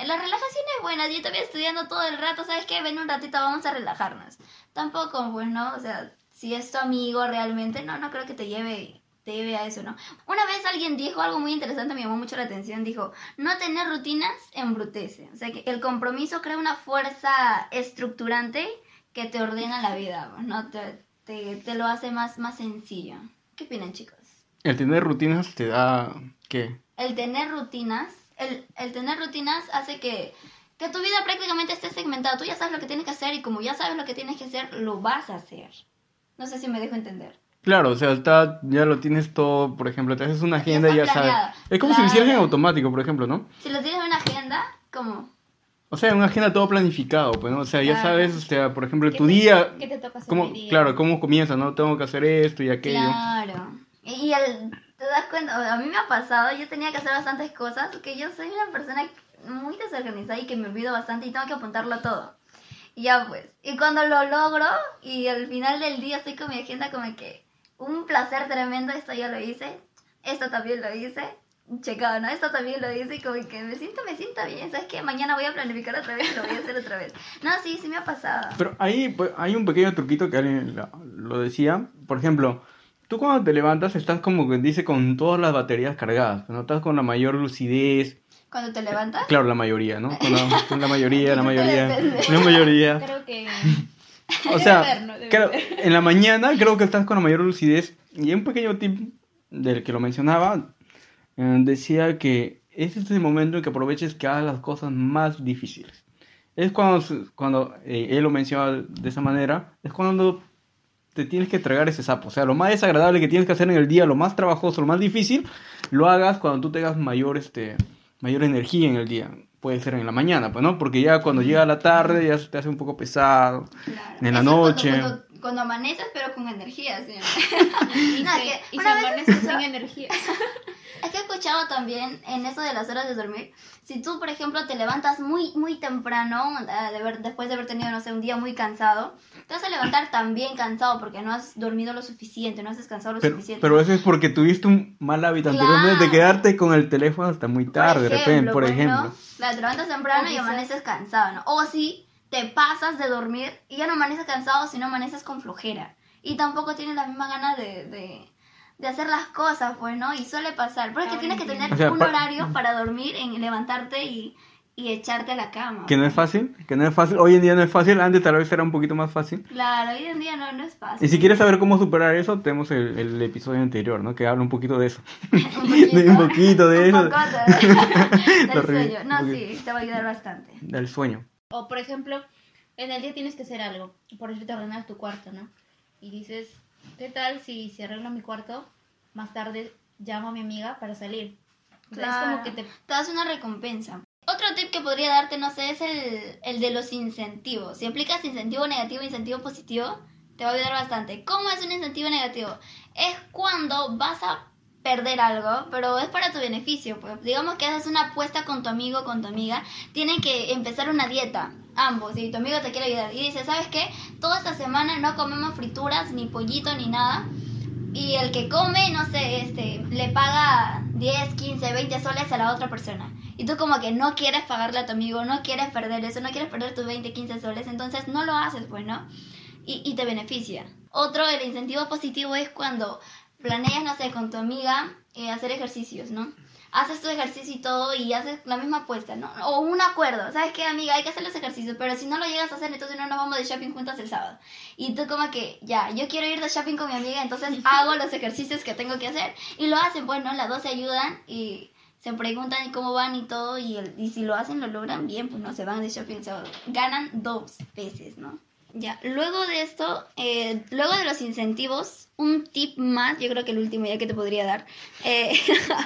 La relajación es buena, yo te voy estudiando todo el rato, ¿sabes qué? Ven un ratito, vamos a relajarnos. Tampoco, pues, ¿no? O sea, si es tu amigo realmente, no, no creo que te lleve, lleve a eso, ¿no? Una vez alguien dijo algo muy interesante, me llamó mucho la atención, dijo, no tener rutinas embrutece. O sea, que el compromiso crea una fuerza estructurante que te ordena la vida, ¿no? Te, te, te lo hace más, más sencillo. ¿Qué opinan, chicos? El tener rutinas te da, ¿qué? el tener rutinas, el, el tener rutinas hace que, que tu vida prácticamente esté segmentada. Tú ya sabes lo que tienes que hacer y como ya sabes lo que tienes que hacer, lo vas a hacer. No sé si me dejo entender. Claro, o sea, está, ya lo tienes todo, por ejemplo, te haces una agenda y ya sabes. Es como si lo hicieras en automático, por ejemplo, ¿no? Si lo tienes en una agenda, como... O sea, una agenda todo planificado, pues, ¿no? O sea, ya sabes, o sea, por ejemplo, ¿Qué tu te- día, ¿Qué te toca hacer cómo, día? claro, cómo comienza, ¿no? Tengo que hacer esto y aquello. Claro. Y, y el- te das cuenta, a mí me ha pasado, yo tenía que hacer bastantes cosas, porque yo soy una persona muy desorganizada y que me olvido bastante y tengo que apuntarlo todo. Y ya pues, y cuando lo logro y al final del día estoy con mi agenda como que un placer tremendo, esto ya lo hice, esto también lo hice, checado, ¿no? Esto también lo hice y como que me siento, me siento bien, ¿sabes qué? Mañana voy a planificar otra vez, lo voy a hacer otra vez. No, sí, sí me ha pasado. Pero ahí pues, hay un pequeño truquito que alguien lo, lo decía. Por ejemplo, tú cuando te levantas estás como que dice con todas las baterías cargadas, ¿no? Estás con la mayor lucidez. Cuando te levantas, Claro, la mayoría, ¿no? Con la, con la mayoría, la mayoría, la mayoría. Creo que... O sea, haber. en la mañana creo que estás con la mayor lucidez. Y un pequeño tip del que lo mencionaba eh, decía que ese es el momento en que aproveches que hagas las cosas más difíciles. Es cuando, cuando eh, él lo menciona de esa manera, es cuando te tienes que tragar ese sapo. O sea, lo más desagradable que tienes que hacer en el día, lo más trabajoso, lo más difícil, lo hagas cuando tú tengas mayor, este, mayor energía en el día. Puede ser en la mañana, pues, ¿no? Porque ya cuando llega la tarde ya se te hace un poco pesado. Claro. En la Eso noche. Cuando, cuando amaneces, pero con energía, ¿sí? Y No, se, que y vez sin energía. Es que he escuchado también en eso de las horas de dormir. Si tú, por ejemplo, te levantas muy, muy temprano, de haber- después de haber tenido, no sé, un día muy cansado, te vas a levantar también cansado porque no has dormido lo suficiente, no has descansado lo Pero, suficiente. pero eso es porque tuviste un mal hábito anteriormente de Claro. quedarte con el teléfono hasta muy tarde, de repente, por pues, ejemplo. Claro, te levantas temprano y amaneces cansado, ¿no? O si te pasas de dormir y ya no amaneces cansado, sino amaneces con flojera. Y tampoco tienes las mismas ganas de, de, de hacer las cosas, pues, ¿no? Y suele pasar. Porque Ahora tienes que tener O sea, un pa- horario para dormir, en levantarte y, y echarte a la cama. Que no es fácil, que no es fácil. Hoy en día no es fácil, antes tal vez era un poquito más fácil. Claro, hoy en día no, no es fácil. Y si quieres saber cómo superar eso, tenemos el, el episodio anterior, ¿no? Que habla un poquito de eso. un De un poquito de un eso. poco de- del sueño. No, sí, te va a ayudar bastante. Del sueño. O por ejemplo, en el día tienes que hacer algo. Por ejemplo, te ordenas tu cuarto, ¿no? Y dices, ¿qué tal si, si arreglo mi cuarto? Más tarde llamo a mi amiga para salir. Claro. Es como que te... te das una recompensa. Otro tip que podría darte, no sé, es el, el de los incentivos. Si aplicas incentivo negativo incentivo positivo, te va a ayudar bastante. ¿Cómo es un incentivo negativo? Es cuando vas a perder algo, pero es para tu beneficio. Pues digamos que haces una apuesta con tu amigo con tu amiga, tienen que empezar una dieta, ambos, y tu amigo te quiere ayudar. Y dice, ¿sabes qué? Toda esta semana no comemos frituras, ni pollito, ni nada. Y el que come, no sé, este, le paga 10, 15, 20 soles a la otra persona. Y tú como que no quieres pagarle a tu amigo, no quieres perder eso, no quieres perder tus 20, 15 soles, entonces no lo haces, pues, ¿no? Y, y te beneficia. Otro, el incentivo positivo es cuando planeas, no sé, con tu amiga eh, hacer ejercicios, ¿no? Haces tu ejercicio y todo y haces la misma apuesta, ¿no? O un acuerdo, ¿sabes qué, amiga? Hay que hacer los ejercicios, pero si no lo llegas a hacer, entonces no nos vamos de shopping juntas el sábado. Y tú como que, ya, yo quiero ir de shopping con mi amiga, entonces hago los ejercicios que tengo que hacer. Y lo hacen, bueno, las dos se ayudan y se preguntan cómo van y todo. Y, el- y si lo hacen, lo logran bien, pues no, se van de shopping el sábado. Ganan dos veces, ¿no? Ya, luego de esto, eh, luego de los incentivos, un tip más, yo creo que el último ya que te podría dar, eh,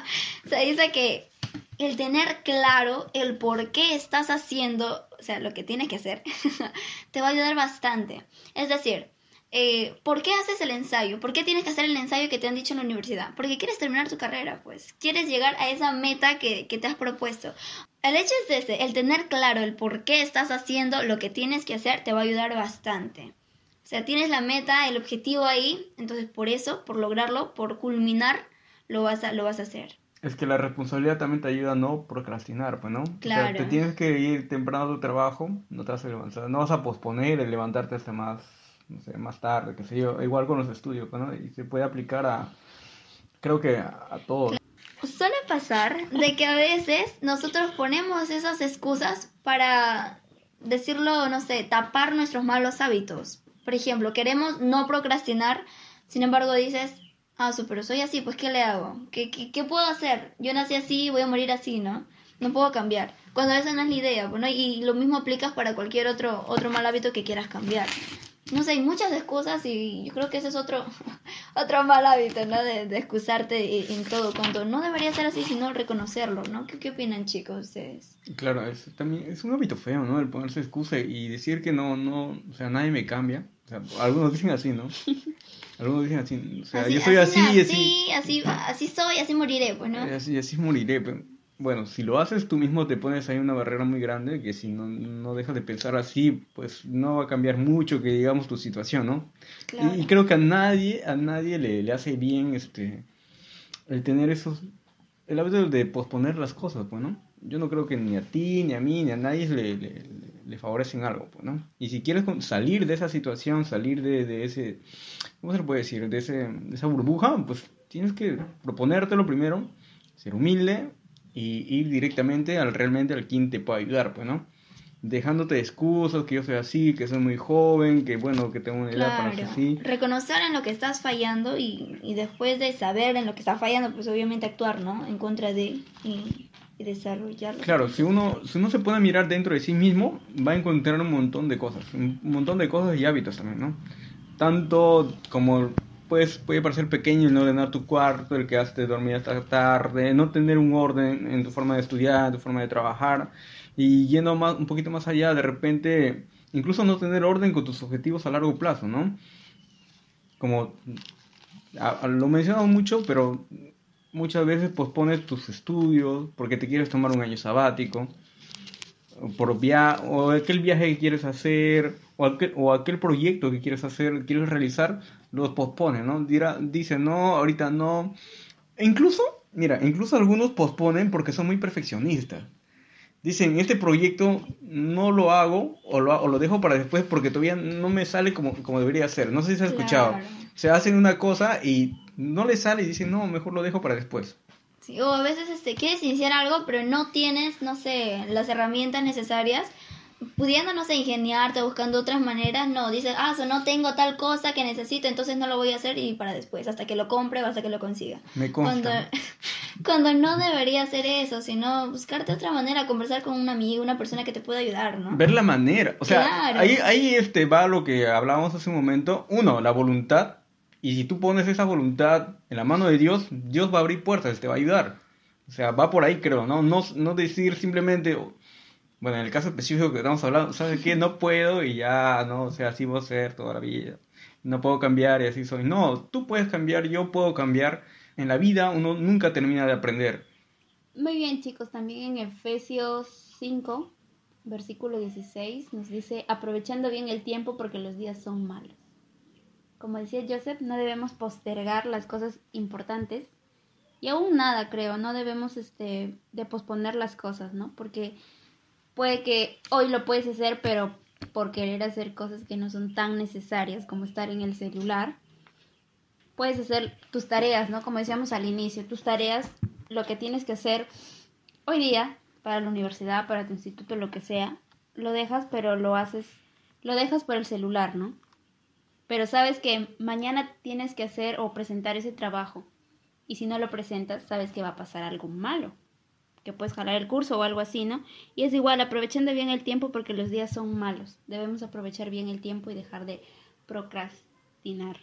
se dice que el tener claro el por qué estás haciendo, o sea, lo que tienes que hacer, te va a ayudar bastante. Es decir, eh, ¿por qué haces el ensayo? ¿Por qué tienes que hacer el ensayo que te han dicho en la universidad? Porque quieres terminar tu carrera, pues. Quieres llegar a esa meta que, que te has propuesto. El hecho es ese, el tener claro el por qué estás haciendo lo que tienes que hacer te va a ayudar bastante. O sea, tienes la meta, el objetivo ahí, entonces por eso, por lograrlo, por culminar, lo vas a, lo vas a hacer. Es que la responsabilidad también te ayuda a no procrastinar, pues, ¿no? O sea, Claro. te tienes que ir temprano a tu trabajo, no te vas a levantar, no vas a posponer el levantarte hasta más, no sé, más tarde, qué sé yo, igual con los estudios, pues, ¿no? Y se puede aplicar a, creo que a, a todos. Suele pasar de que a veces nosotros ponemos esas excusas para decirlo, no sé, tapar nuestros malos hábitos. Por ejemplo, queremos no procrastinar, sin embargo dices, ah, su, pero soy así, pues ¿qué le hago? ¿Qué, qué, qué puedo hacer? Yo nací así, voy a morir así, ¿no? No puedo cambiar. Cuando esa no es la idea, ¿no? Y lo mismo aplicas para cualquier otro, otro mal hábito que quieras cambiar. No sé, hay muchas excusas y yo creo que ese es otro, otro mal hábito, ¿no? De, de excusarte en todo, cuando no debería ser así, sino reconocerlo, ¿no? ¿Qué, qué opinan, chicos, ustedes? Claro, es, también es un hábito feo, ¿no? El ponerse excusa y decir que no, no, o sea, nadie me cambia. O sea, algunos dicen así, ¿no? Algunos dicen así, o sea, yo soy así, y así, así, así, así soy, así moriré, pues, ¿no? así, así moriré. pero, Bueno, si lo haces tú mismo te pones ahí una barrera muy grande que si no, no dejas de pensar así, pues no va a cambiar mucho que digamos tu situación, ¿no? Claro. Y, y creo que a nadie, a nadie le, le hace bien este el tener esos, el hábito de posponer las cosas, pues, ¿no? Yo no creo que ni a ti, ni a mí, ni a nadie le, le, le favorecen algo, pues, ¿no? Y si quieres salir de esa situación, salir de, de ese, ¿cómo se le puede decir? De, ese, de esa burbuja, pues tienes que proponértelo primero, ser humilde y ir directamente al realmente al quien te puede ayudar, pues, ¿no? Dejándote excusas, que yo soy así, que soy muy joven, que bueno, que tengo una edad para ser así. reconocer en lo que estás fallando y, y después de saber en lo que estás fallando, pues obviamente actuar, ¿no? En contra de y, y desarrollarlos. Claro, si uno, si uno se a mirar dentro de sí mismo, va a encontrar un montón de cosas, un montón de cosas y hábitos también, ¿no? Tanto como pues, puede parecer pequeño el no ordenar tu cuarto, el que hace dormir hasta tarde, no tener un orden en tu forma de estudiar, en tu forma de trabajar, y yendo más, un poquito más allá, de repente, incluso no tener orden con tus objetivos a largo plazo, ¿no? Como a- a- lo mencionamos mucho, pero muchas veces pospones tus estudios porque te quieres tomar un año sabático, o por via o aquel viaje que quieres hacer, o aquel, o aquel proyecto que quieres hacer, quieres realizar, los pospones, ¿no? Dirá, dicen, no, ahorita no. E incluso, mira, incluso algunos posponen porque son muy perfeccionistas. Dicen, este proyecto no lo hago o lo, o lo dejo para después porque todavía no me sale como, como debería ser. No sé si se ha escuchado. Claro. Se hacen una cosa y no le sale y dicen, no, mejor lo dejo para después. Sí, o a veces este, quieres iniciar algo, pero no tienes, no sé, las herramientas necesarias. Pudiendo, no sé, ingeniarte, buscando otras maneras, no, dices, ah, so no tengo tal cosa que necesito, entonces no lo voy a hacer y para después, hasta que lo compre o hasta que lo consiga. Me Cuando, cuando no debería hacer eso, sino buscarte otra manera, conversar con un amigo, una persona que te pueda ayudar, ¿no? Ver la manera. O sea, Claro. ahí, ahí este, va lo que hablábamos hace un momento. Uno, la voluntad. Y si tú pones esa voluntad en la mano de Dios, Dios va a abrir puertas, te va a ayudar. O sea, va por ahí, creo, ¿no? No, no decir simplemente, bueno, en el caso específico que estamos hablando, ¿sabes qué? No puedo y ya, no, o sea, así voy a ser toda la vida. No puedo cambiar y así soy. No, tú puedes cambiar, yo puedo cambiar. En la vida uno nunca termina de aprender. Muy bien, chicos, también en Efesios 5, versículo 16, nos dice, aprovechando bien el tiempo porque los días son malos. Como decía Joseph, no debemos postergar las cosas importantes y aún nada, creo, no debemos este, de posponer las cosas, ¿no? Porque puede que hoy lo puedes hacer, pero por querer hacer cosas que no son tan necesarias como estar en el celular, puedes hacer tus tareas, ¿no? Como decíamos al inicio, tus tareas, lo que tienes que hacer hoy día para la universidad, para tu instituto, lo que sea, lo dejas, pero lo haces, lo dejas por el celular, ¿no? Pero sabes que mañana tienes que hacer o presentar ese trabajo. Y si no lo presentas, sabes que va a pasar algo malo. Que puedes jalar el curso o algo así, ¿no? Y es igual, aprovechando bien el tiempo porque los días son malos. Debemos aprovechar bien el tiempo y dejar de procrastinar.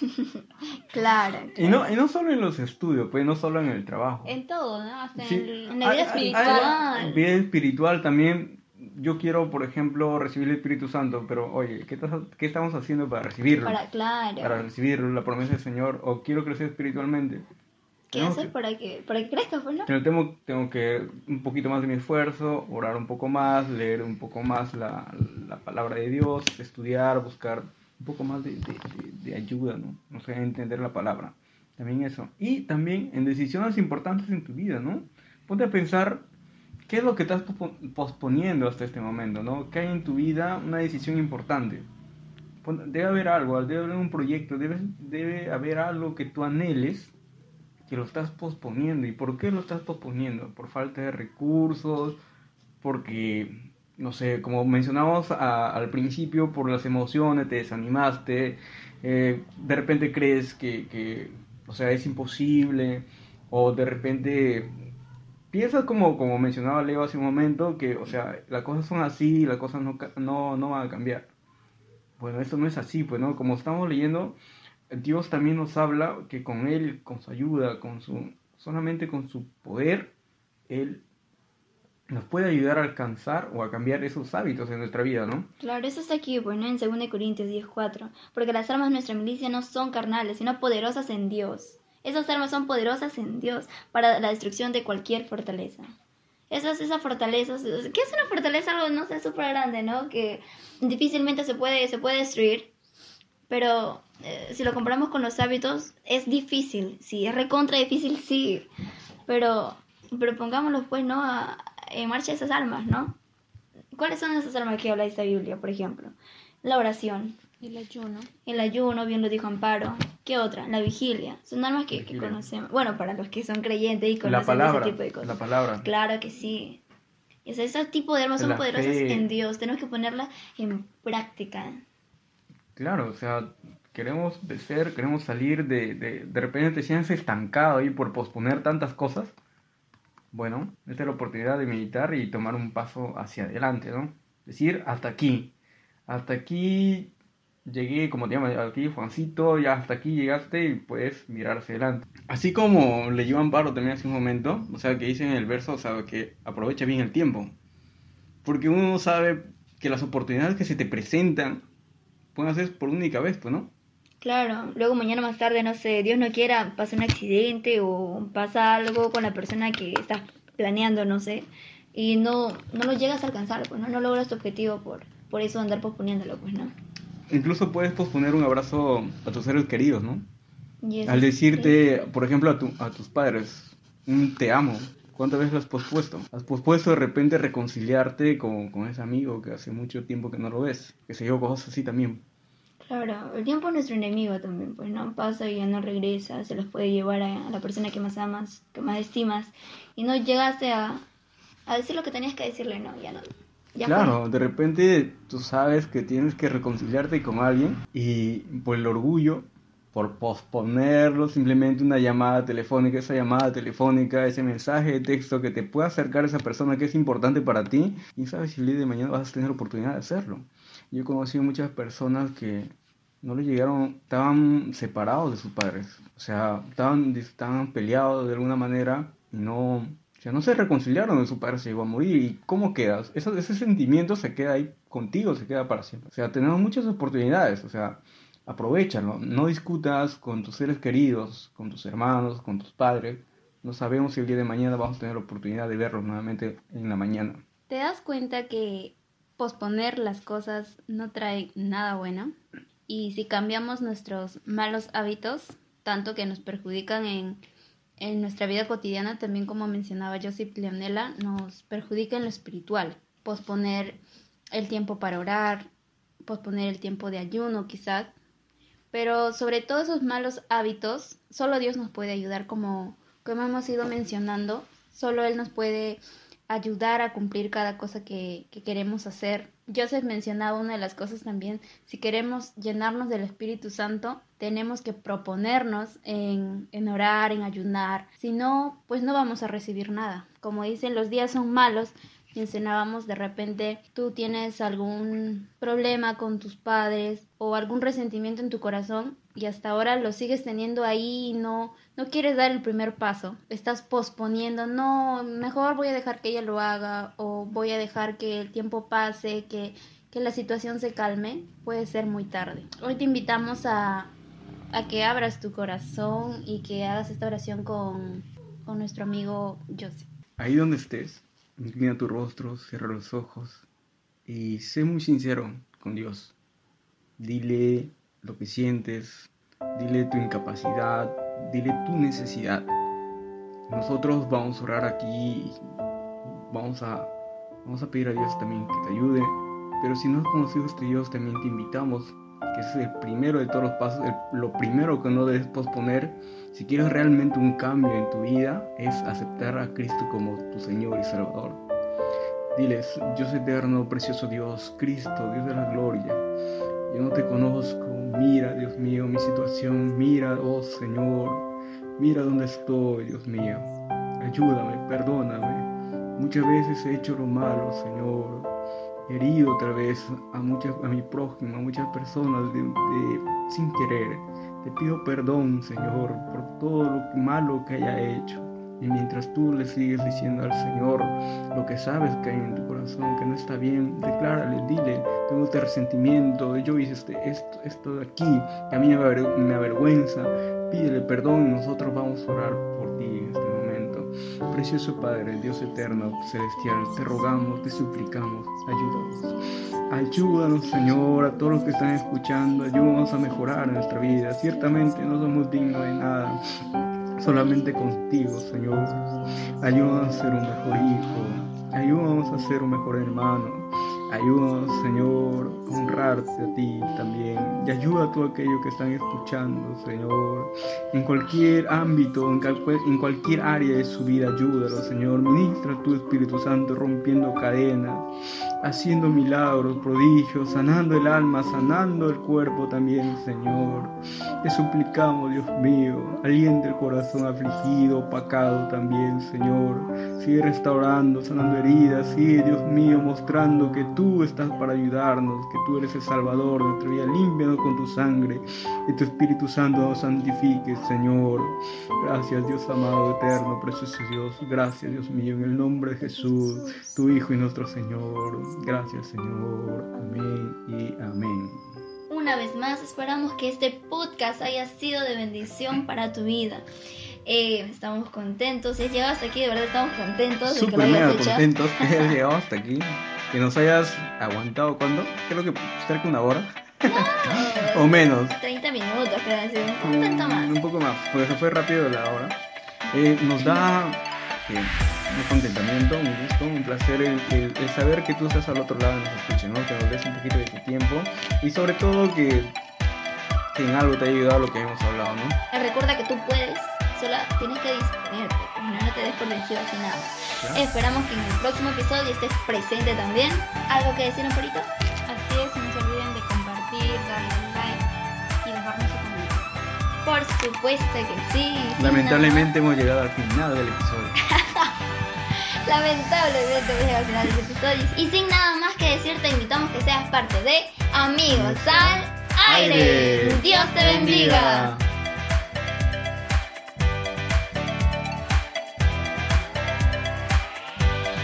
Claro. Y no, y no solo en los estudios, pues no solo en el trabajo. En todo, ¿no? Hasta Sí. en, la vida Hay- espiritual. hay- vida espiritual también. Yo quiero, por ejemplo, recibir el Espíritu Santo, pero oye, ¿qué, estás- qué estamos haciendo para recibirlo? Para, claro. Para recibirlo, la promesa del Señor, o quiero crecer espiritualmente. ¿Qué Tengo hacer que- para que, para que crezcas, pues, no? Tengo, tengo que un poquito más de mi esfuerzo, orar un poco más, leer un poco más la, la palabra de Dios, estudiar, buscar un poco más de, de- de- de ayuda, ¿no? No sé, entender la palabra. También eso. Y también en decisiones importantes en tu vida, ¿no? Ponte a pensar qué es lo que estás pospo- posponiendo hasta este momento, ¿no? ¿Qué hay en tu vida una decisión importante? Debe haber algo, debe haber un proyecto, debe, debe haber algo que tú anheles que lo estás posponiendo. ¿Y por qué lo estás posponiendo? Por falta de recursos, porque, no sé, como mencionamos a- al principio, por las emociones, te desanimaste, eh, de repente crees que, que, o sea, es imposible, o de repente piensas como, como mencionaba Leo hace un momento, que, o sea, las cosas son así, las cosas no, no, no van a cambiar. Bueno, eso no es así, pues, ¿no? Como estamos leyendo, Dios también nos habla que con Él, con su ayuda, con su, solamente con su poder, Él nos puede ayudar a alcanzar o a cambiar esos hábitos en nuestra vida, ¿no? Claro, eso está aquí, pues, ¿no? En 2 Corintios 10.4. Porque las armas de nuestra milicia no son carnales, sino poderosas en Dios. Esas armas son poderosas en Dios para la destrucción de cualquier fortaleza. Esas, esas fortalezas, ¿qué es una fortaleza? Algo, no sé, súper grande, ¿no? Que difícilmente se puede, se puede destruir. Pero eh, si lo comparamos con los hábitos, es difícil, sí, es recontra difícil, sí. Pero, pero pongámoslo pues, ¿no? A- en marcha esas armas, ¿no? ¿Cuáles son esas armas que habla esta Biblia, por ejemplo? La oración, El ayuno. el ayuno, bien lo dijo Amparo. ¿Qué otra? La vigilia. Son armas que, conocemos. Bueno, para los que son creyentes y La conocen palabra, ese tipo de cosas. la palabra. Claro que sí. O sea, ese tipo de armas son La poderosas fe. en Dios. Tenemos que ponerlas en práctica. Claro, o sea, queremos ser, queremos salir de, de, de repente te sientes estancado ahí por posponer tantas cosas. bueno, esta es la oportunidad de meditar y tomar un paso hacia adelante, ¿no? Decir, hasta aquí, hasta aquí llegué, como te llamas, aquí Juancito, ya hasta aquí llegaste y puedes mirar hacia adelante. Así como le llevan Paro también hace un momento, o sea, que dice en el verso, o sea, que aprovecha bien el tiempo. Porque uno sabe que las oportunidades que se te presentan pueden ser por única vez, pues, ¿no? Claro, luego mañana más tarde, no sé, Dios no quiera, pasa un accidente o pasa algo con la persona que estás planeando, no sé, y no, no lo llegas a alcanzar, pues no, no logras tu objetivo por, por eso andar posponiéndolo, pues no. Incluso puedes posponer un abrazo a tus seres queridos, ¿no? Y eso Al decirte, por ejemplo, a, tu- a tus padres, un te amo, ¿cuántas veces lo has pospuesto? Has pospuesto de repente reconciliarte con, con ese amigo que hace mucho tiempo que no lo ves, que se yo, cosas así también. Claro, el tiempo es nuestro enemigo también, pues no pasa y ya no regresa, se los puede llevar a, a la persona que más amas, que más estimas, y no llegaste a, a decir lo que tenías que decirle, no, ya no. Ya claro, de repente tú sabes que tienes que reconciliarte con alguien y por el orgullo, por posponerlo, simplemente una llamada telefónica, esa llamada telefónica, ese mensaje de texto que te pueda acercar a esa persona que es importante para ti y sabes si el día de mañana vas a tener oportunidad de hacerlo. Yo he conocido muchas personas que no le llegaron, estaban separados de sus padres, o sea, estaban, estaban peleados de alguna manera y no, o sea, no se reconciliaron, su padre se llegó a morir. ¿Y cómo quedas? Eso, ese sentimiento se queda ahí contigo, se queda para siempre. O sea, tenemos muchas oportunidades, o sea, aprovechalo. No discutas con tus seres queridos, con tus hermanos, con tus padres. No sabemos si el día de mañana vamos a tener la oportunidad de verlos nuevamente en la mañana. ¿Te das cuenta que posponer las cosas no trae nada bueno? Y si cambiamos nuestros malos hábitos, tanto que nos perjudican en, en nuestra vida cotidiana, también como mencionaba Joseph Leonela, nos perjudica en lo espiritual. Posponer el tiempo para orar, posponer el tiempo de ayuno quizás, pero sobre todo esos malos hábitos, solo Dios nos puede ayudar como, como hemos ido mencionando, solo Él nos puede ayudar a cumplir cada cosa que, que queremos hacer. Joseph mencionaba una de las cosas también, si queremos llenarnos del Espíritu Santo, tenemos que proponernos en, en orar, en ayunar, si no, pues no vamos a recibir nada. Como dicen, los días son malos, mencionábamos de repente tú tienes algún problema con tus padres o algún resentimiento en tu corazón y hasta ahora lo sigues teniendo ahí y no no quieres dar el primer paso, estás posponiendo, no, mejor voy a dejar que ella lo haga o voy a dejar que el tiempo pase, que que la situación se calme, puede ser muy tarde. Hoy te invitamos a a que abras tu corazón y que hagas esta oración con, con nuestro amigo Joseph. Ahí donde estés, inclina tu rostro, cierra los ojos y sé muy sincero con Dios. Dile lo que sientes, dile tu incapacidad, dile tu necesidad. Nosotros vamos a orar aquí, vamos a, vamos a pedir a Dios también que te ayude, pero si no has conocido a este Dios, también te invitamos, que es el primero de todos los pasos, el- lo primero que no debes posponer, si quieres realmente un cambio en tu vida, es aceptar a Cristo como tu Señor y Salvador. Diles, Dios eterno, precioso Dios, Cristo, Dios de la gloria. Yo no te conozco, mira, Dios mío, mi situación, mira, oh Señor, mira dónde estoy, Dios mío. Ayúdame, perdóname. Muchas veces he hecho lo malo, Señor. He herido otra vez a, muchas, a mi prójimo, a muchas personas sin querer. Te pido perdón, Señor, por todo lo malo que haya hecho. Y mientras tú le sigues diciendo al Señor lo que sabes que hay en tu corazón, que no está bien, declárale, dile, tengo este resentimiento, yo hice este, esto, de aquí, que a mí me, aver- me avergüenza, pídele perdón y nosotros vamos a orar por ti. Precioso Padre, Dios eterno, celestial, te rogamos, te suplicamos, ayúdanos. Ayúdanos, Señor, a todos los que están escuchando, ayúdanos a mejorar nuestra vida. Ciertamente no somos dignos de nada, solamente contigo, Señor. Ayúdanos a ser un mejor hijo, ayúdanos a ser un mejor hermano, ayúdanos, Señor, honrarte a ti también. Y ayuda a todo aquello que están escuchando, Señor. En cualquier ámbito, en, en cualquier área de su vida, ayúdalo, Señor. Ministra tu Espíritu Santo rompiendo cadenas, haciendo milagros, prodigios, sanando el alma, sanando el cuerpo también, Señor. Te suplicamos, Dios mío, aliente el corazón afligido, opacado también, Señor. Sigue restaurando, sanando heridas, sigue, Dios mío, mostrando que tú estás para ayudarnos, que tú eres el Salvador de nuestra vida. Límpianos con tu sangre y tu Espíritu Santo nos santifique, Señor. Gracias, Dios amado, eterno, precioso Dios. Gracias, Dios mío, en el nombre de Jesús, tu Hijo y nuestro Señor. Gracias, Señor. Amén y amén. Una vez más, esperamos que este podcast haya sido de bendición para tu vida. Eh, estamos contentos. Si has llegado hasta aquí, de verdad estamos contentos de que lo hayas hecho. contentos que hayas llegado hasta aquí. Que nos hayas aguantado, ¿cuándo? Creo que cerca de una hora. o menos. 30 minutos, creo. Un, un, más. un poco más, porque se fue rápido la hora. Eh, nos da eh, un contentamiento, un gusto, un placer el, saber que tú estás al otro lado y nos escuches, ¿no? que nos des un poquito de tu tiempo y sobre todo que, que en algo te ha ayudado lo que hemos hablado. ¿no? Recuerda que tú puedes solo tienes que disponerte, no te des por vencido sin nada. Esperamos que en el próximo episodio estés presente también. ¿Algo que decir, un poquito? Así es, no se olviden de compartir, darle Por supuesto que sí. Lamentablemente hemos llegado al final del episodio. Lamentablemente hemos llegado al final del episodio. Y sin nada más que decir, te invitamos que seas parte de Amigos al Aire. Dios te bendiga.